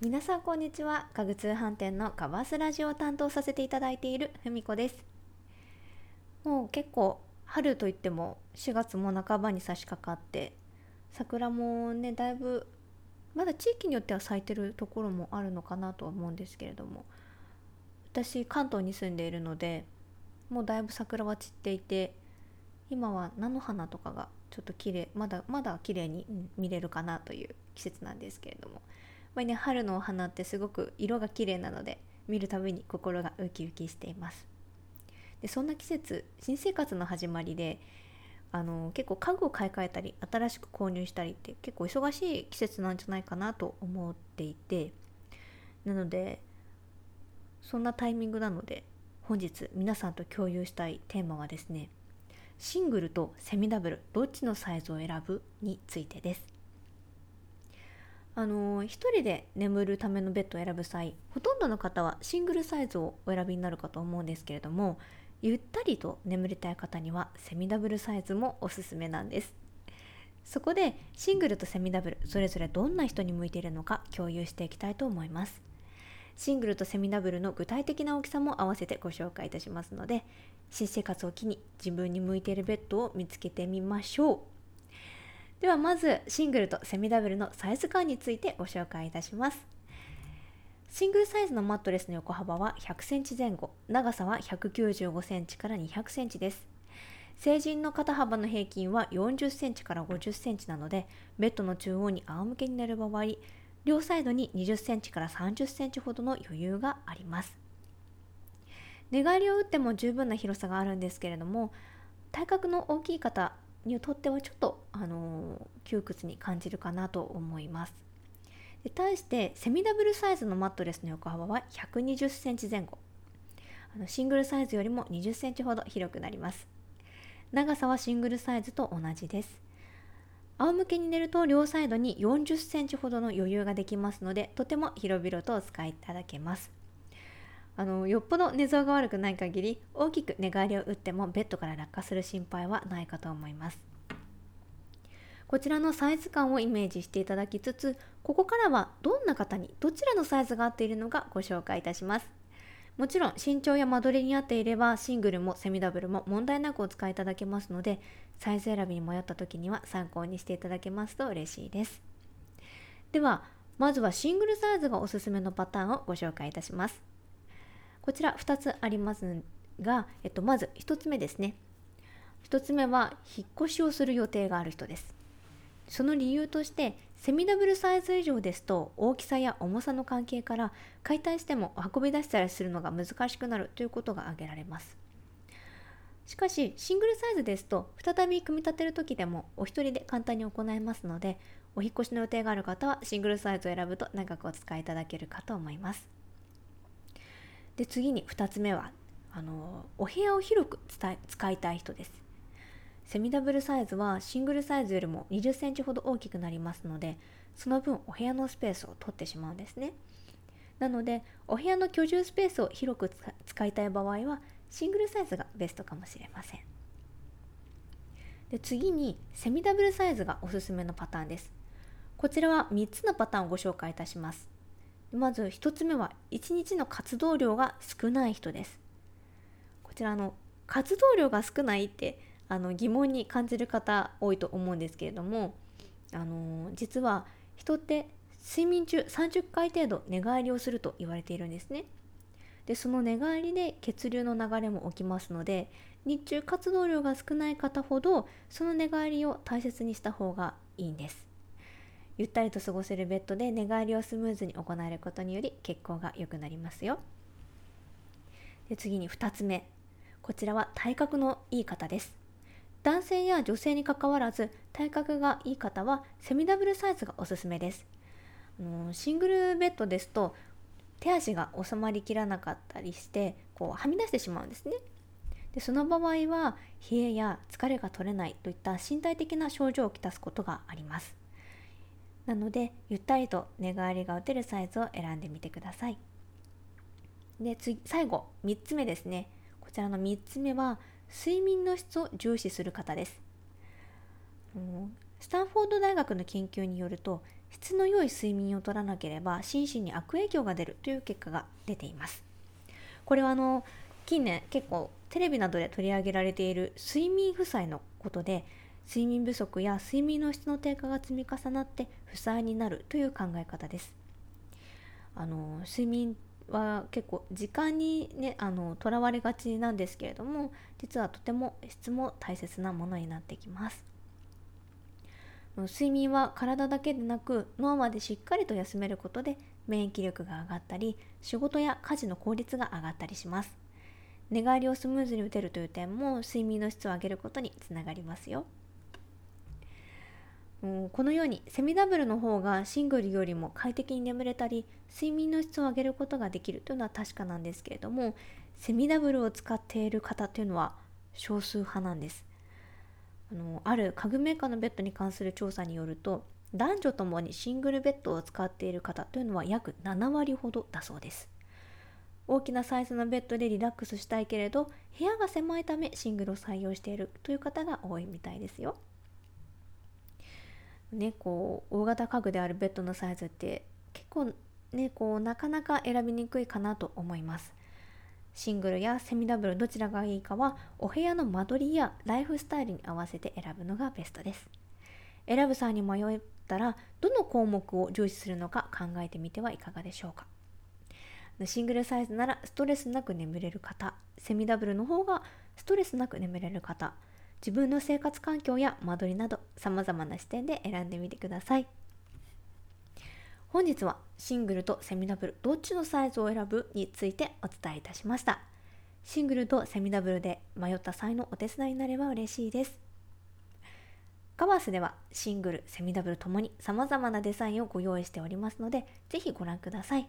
皆さんこんにちは。家具通販店のカバースラジオを担当させていただいているふみこです。もう結構春といっても4月も半ばに差し掛かって桜もねだいぶまだ地域によっては咲いてるところもあるのかなとは思うんですけれども私関東に住んでいるのでもうだいぶ桜は散っていて今は菜の花とかがちょっと綺麗まだまだ綺麗に見れるかなという季節なんですけれどもぱりね春のお花ってすごく色が綺麗なので見るたびに心がウキウキしています。でそんな季節新生活の始まりであの結構家具を買い替えたり新しく購入したりって結構忙しい季節なんじゃないかなと思っていてなのでそんなタイミングなので本日皆さんと共有したいテーマはですねシングルとセミダブルどっちのサイズを選ぶについてです。あの一人で眠るためのベッドを選ぶ際ほとんどの方はシングルサイズをお選びになるかと思うんですけれどもゆったりと眠りたい方にはセミダブルサイズもおすすめなんです。そこでシングルとセミダブルそれぞれどんな人に向いているのか共有していきたいと思います。シングルとセミダブルの具体的な大きさも合わせてご紹介いたしますので新生活を機に自分に向いているベッドを見つけてみましょう。ではまずシングルとセミダブルのサイズ感についてご紹介いたします。シングルサイズのマットレスの横幅は100センチ前後長さは195センチから200センチです。成人の肩幅の平均は40センチから50センチなのでベッドの中央に仰向けになる場合両サイドに20センチから30センチほどの余裕があります。寝返りを打っても十分な広さがあるんですけれども体格の大きい方にとってはちょっと、あの窮屈に感じるかなと思います。で対してセミダブルサイズのマットレスの横幅は120センチ前後。あのシングルサイズよりも20センチほど広くなります。長さはシングルサイズと同じです。仰向けに寝ると両サイドに40センチほどの余裕ができますのでとても広々とお使いいただけます。あのよっぽど寝相が悪くない限り大きく寝返りを打ってもベッドから落下する心配はないかと思います。こちらのサイズ感をイメージしていただきつつここからはどんな方にどちらのサイズが合っているのかご紹介いたします。もちろん身長や間取りに合っていればシングルもセミダブルも問題なくお使いいただけますのでサイズ選びに迷った時には参考にしていただけますと嬉しいです。ではまずはシングルサイズがおすすめのパターンをご紹介いたします。こちら2つありますが、えっと、まず1つ目ですね。1つ目は引っ越しをする予定がある人です。その理由としてセミダブルサイズ以上ですと大きさや重さの関係から解体しても運び出したりするのが難しくなるということが挙げられます。しかしシングルサイズですと再び組み立てる時でもお一人で簡単に行えますのでお引越しの予定がある方はシングルサイズを選ぶと長くお使いいただけるかと思います。で次に2つ目はあのお部屋を広く使いたい人です。セミダブルサイズはシングルサイズよりも20センチほど大きくなりますのでその分お部屋のスペースを取ってしまうんですね。なのでお部屋の居住スペースを広く使いたい場合はシングルサイズがベストかもしれません。で次にセミダブルサイズがおすすめのパターンです。こちらは3つのパターンをご紹介いたします。まず1つ目は1日の活動量が少ない人です。こちらの活動量が少ないってあの疑問に感じる方多いと思うんですけれどもあの実は人って睡眠中30回程度寝返りをすると言われているんですね。でその寝返りで血流の流れも起きますので日中活動量が少ない方ほどその寝返りを大切にした方がいいんです。ゆったりと過ごせるベッドで寝返りをスムーズに行えることにより血行が良くなりますよ。で次に2つ目。こちらは体格のいい方です。男性や女性にかかわらず体格がいい方はセミダブルサイズがおすすめです。シングルベッドですと手足が収まりきらなかったりしてこうはみ出してしまうんですね。でその場合は冷えや疲れが取れないといった身体的な症状をきたすことがあります。なのでゆったりと寝返りが打てるサイズを選んでみてください。で次最後3つ目ですね。こちらの3つ目は睡眠の質を重視する方です。スタンフォード大学の研究によると質の良い睡眠をとらなければ心身に悪影響が出るという結果が出ています。これはあの近年結構テレビなどで取り上げられている睡眠負債のことで睡眠不足や睡眠の質の低下が積み重なって負債になるという考え方です。あの睡眠は結構時間にねあのとらわれがちなんですけれども実はとても質も大切なものになってきます。睡眠は体だけでなく脳までしっかりと休めることで免疫力が上がったり仕事や家事の効率が上がったりします。寝返りをスムーズに打てるという点も睡眠の質を上げることにつながりますよ。このようにセミダブルの方がシングルよりも快適に眠れたり睡眠の質を上げることができるというのは確かなんですけれどもセミダブルを使っている方というのは少数派なんです。あのある家具メーカーのベッドに関する調査によると男女ともにシングルベッドを使っている方というのは約7割ほどだそうです。大きなサイズのベッドでリラックスしたいけれど部屋が狭いためシングルを採用しているという方が多いみたいですよ。ねこう大型家具であるベッドのサイズって結構ねこうなかなか選びにくいかなと思います。シングルやセミダブルどちらがいいかはお部屋の間取りやライフスタイルに合わせて選ぶのがベストです。選ぶ際に迷ったらどの項目を重視するのか考えてみてはいかがでしょうか。シングルサイズならストレスなく眠れる方セミダブルの方がストレスなく眠れる方自分の生活環境や間取りなど様々な視点で選んでみてください。本日はシングルとセミダブルどっちのサイズを選ぶについてお伝えいたしました。シングルとセミダブルで迷った際のお手伝いになれば嬉しいです。カバースではシングル、セミダブルともに様々なデザインをご用意しておりますのでぜひご覧ください。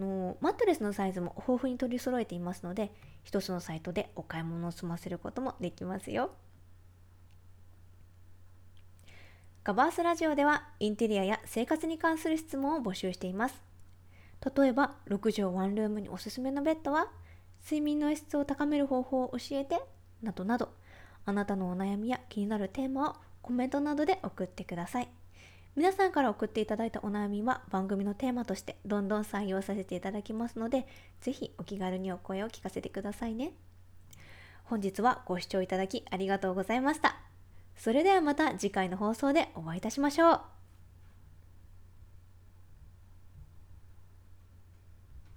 のマットレスのサイズも豊富に取り揃えていますので一つのサイトでお買い物を済ませることもできますよガバースラジオではインテリアや生活に関する質問を募集しています。例えば、6畳ワンルームにおすすめのベッドは、睡眠の質を高める方法を教えて、などなど、あなたのお悩みや気になるテーマをコメントなどで送ってください。皆さんから送っていただいたお悩みは番組のテーマとしてどんどん採用させていただきますので、ぜひお気軽にお声を聞かせてくださいね。本日はご視聴いただきありがとうございました。それではまた次回の放送でお会いいたしましょう。